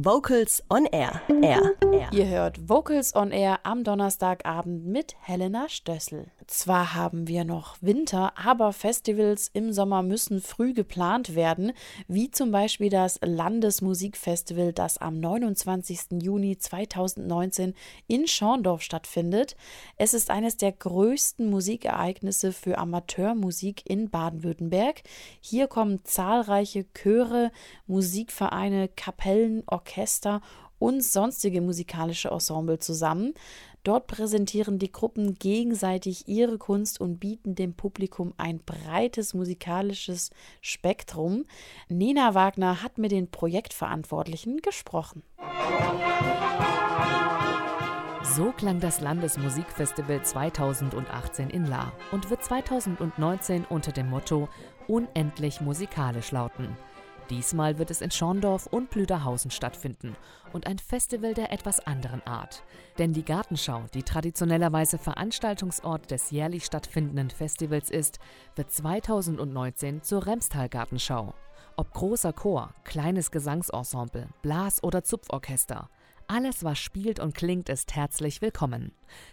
Vocals on Air. Air. Air. Ihr hört Vocals on Air am Donnerstagabend mit Helena Stössel. Zwar haben wir noch Winter, aber Festivals im Sommer müssen früh geplant werden, wie zum Beispiel das Landesmusikfestival, das am 29. Juni 2019 in Schorndorf stattfindet. Es ist eines der größten Musikereignisse für Amateurmusik in Baden-Württemberg. Hier kommen zahlreiche Chöre, Musikvereine, Kapellen, Orchester und sonstige musikalische Ensemble zusammen. Dort präsentieren die Gruppen gegenseitig ihre Kunst und bieten dem Publikum ein breites musikalisches Spektrum. Nina Wagner hat mit den Projektverantwortlichen gesprochen. So klang das Landesmusikfestival 2018 in La und wird 2019 unter dem Motto Unendlich musikalisch lauten. Diesmal wird es in Schorndorf und Blüderhausen stattfinden und ein Festival der etwas anderen Art. Denn die Gartenschau, die traditionellerweise Veranstaltungsort des jährlich stattfindenden Festivals ist, wird 2019 zur Remstal Gartenschau. Ob großer Chor, kleines Gesangsensemble, Blas- oder Zupforchester, alles, was spielt und klingt, ist herzlich willkommen.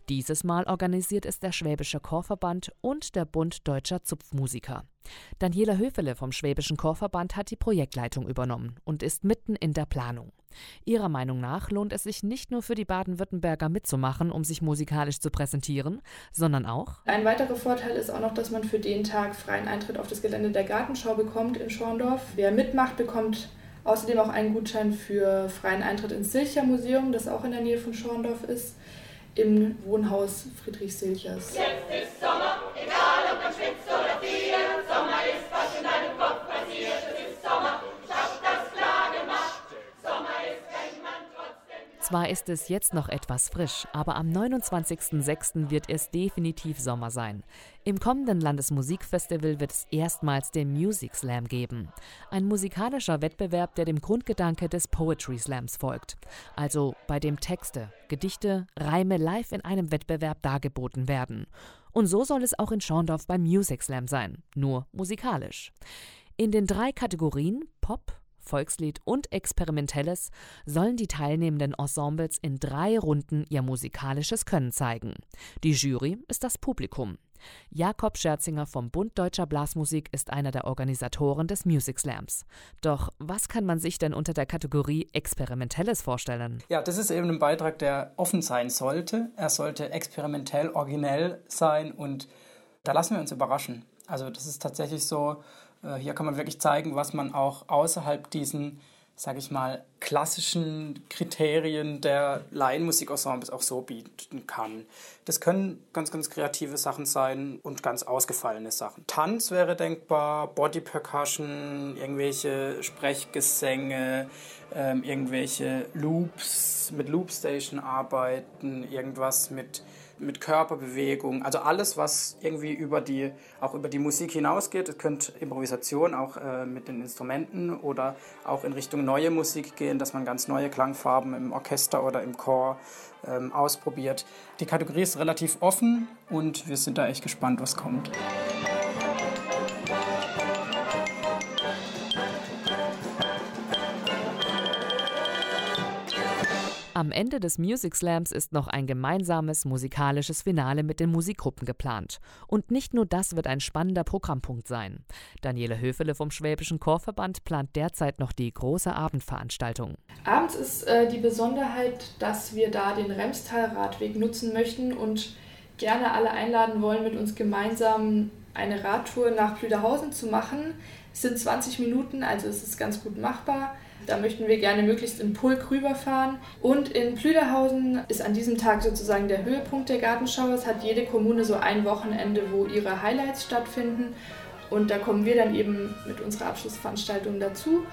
Dieses Mal organisiert es der Schwäbische Chorverband und der Bund Deutscher Zupfmusiker. Daniela Höfele vom Schwäbischen Chorverband hat die Projektleitung übernommen und ist mitten in der Planung. Ihrer Meinung nach lohnt es sich nicht nur für die Baden-Württemberger mitzumachen, um sich musikalisch zu präsentieren, sondern auch. Ein weiterer Vorteil ist auch noch, dass man für den Tag freien Eintritt auf das Gelände der Gartenschau bekommt in Schorndorf. Wer mitmacht, bekommt Außerdem auch einen Gutschein für freien Eintritt ins Silcher Museum, das auch in der Nähe von Schorndorf ist, im Wohnhaus Friedrich Silchers. Jetzt ist Zwar ist es jetzt noch etwas frisch, aber am 29.06. wird es definitiv Sommer sein. Im kommenden Landesmusikfestival wird es erstmals den Music Slam geben. Ein musikalischer Wettbewerb, der dem Grundgedanke des Poetry Slams folgt. Also bei dem Texte, Gedichte, Reime live in einem Wettbewerb dargeboten werden. Und so soll es auch in Schorndorf beim Music Slam sein, nur musikalisch. In den drei Kategorien Pop, Volkslied und Experimentelles sollen die teilnehmenden Ensembles in drei Runden ihr musikalisches Können zeigen. Die Jury ist das Publikum. Jakob Scherzinger vom Bund Deutscher Blasmusik ist einer der Organisatoren des Music Slams. Doch was kann man sich denn unter der Kategorie Experimentelles vorstellen? Ja, das ist eben ein Beitrag, der offen sein sollte. Er sollte experimentell, originell sein und da lassen wir uns überraschen. Also das ist tatsächlich so, hier kann man wirklich zeigen, was man auch außerhalb diesen, sage ich mal, klassischen Kriterien der Laienmusikensembles auch so bieten kann. Das können ganz, ganz kreative Sachen sein und ganz ausgefallene Sachen. Tanz wäre denkbar, Body Percussion, irgendwelche Sprechgesänge, ähm, irgendwelche Loops, mit Loopstation arbeiten, irgendwas mit mit Körperbewegung, also alles, was irgendwie über die, auch über die Musik hinausgeht. Es könnte Improvisation auch äh, mit den Instrumenten oder auch in Richtung neue Musik gehen, dass man ganz neue Klangfarben im Orchester oder im Chor ähm, ausprobiert. Die Kategorie ist relativ offen und wir sind da echt gespannt, was kommt. Am Ende des Music Slams ist noch ein gemeinsames musikalisches Finale mit den Musikgruppen geplant. Und nicht nur das wird ein spannender Programmpunkt sein. Daniele Höfele vom Schwäbischen Chorverband plant derzeit noch die große Abendveranstaltung. Abends ist äh, die Besonderheit, dass wir da den Remstal-Radweg nutzen möchten und gerne alle einladen wollen, mit uns gemeinsam eine Radtour nach Plüderhausen zu machen. Es sind 20 Minuten, also es ist ganz gut machbar. Da möchten wir gerne möglichst in Pulk rüberfahren. Und in Plüderhausen ist an diesem Tag sozusagen der Höhepunkt der Gartenschau. Es hat jede Kommune so ein Wochenende, wo ihre Highlights stattfinden. Und da kommen wir dann eben mit unserer Abschlussveranstaltung dazu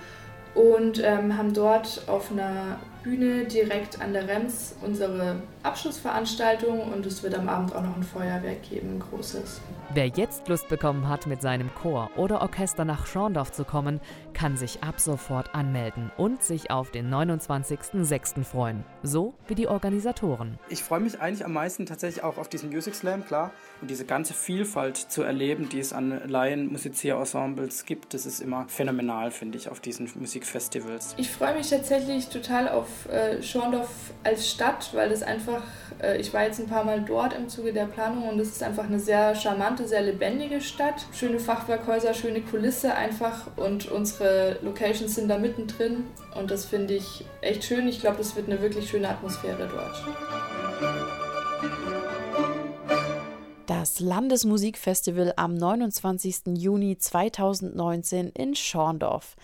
und ähm, haben dort auf einer Bühne direkt an der Rems unsere Abschlussveranstaltung und es wird am Abend auch noch ein Feuerwerk geben, ein großes. Wer jetzt Lust bekommen hat, mit seinem Chor oder Orchester nach Schorndorf zu kommen, kann sich ab sofort anmelden und sich auf den 29.06. freuen. So wie die Organisatoren. Ich freue mich eigentlich am meisten tatsächlich auch auf diesen Music Slam, klar, und diese ganze Vielfalt zu erleben, die es an Laien-Musizierensembles gibt. Das ist immer phänomenal, finde ich, auf diesen Musikfestivals. Ich freue mich tatsächlich total auf äh, Schorndorf als Stadt, weil das einfach, äh, ich war jetzt ein paar Mal dort im Zuge der Planung und es ist einfach eine sehr charmante, sehr lebendige Stadt. Schöne Fachwerkhäuser, schöne Kulisse einfach und unsere Locations sind da mittendrin und das finde ich echt schön. Ich glaube, das wird eine wirklich schöne Atmosphäre dort. Das Landesmusikfestival am 29. Juni 2019 in Schorndorf.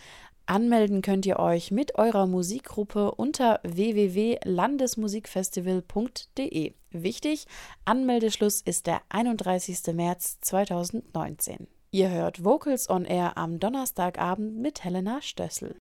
Anmelden könnt ihr euch mit eurer Musikgruppe unter www.landesmusikfestival.de. Wichtig, Anmeldeschluss ist der 31. März 2019. Ihr hört Vocals on Air am Donnerstagabend mit Helena Stössel.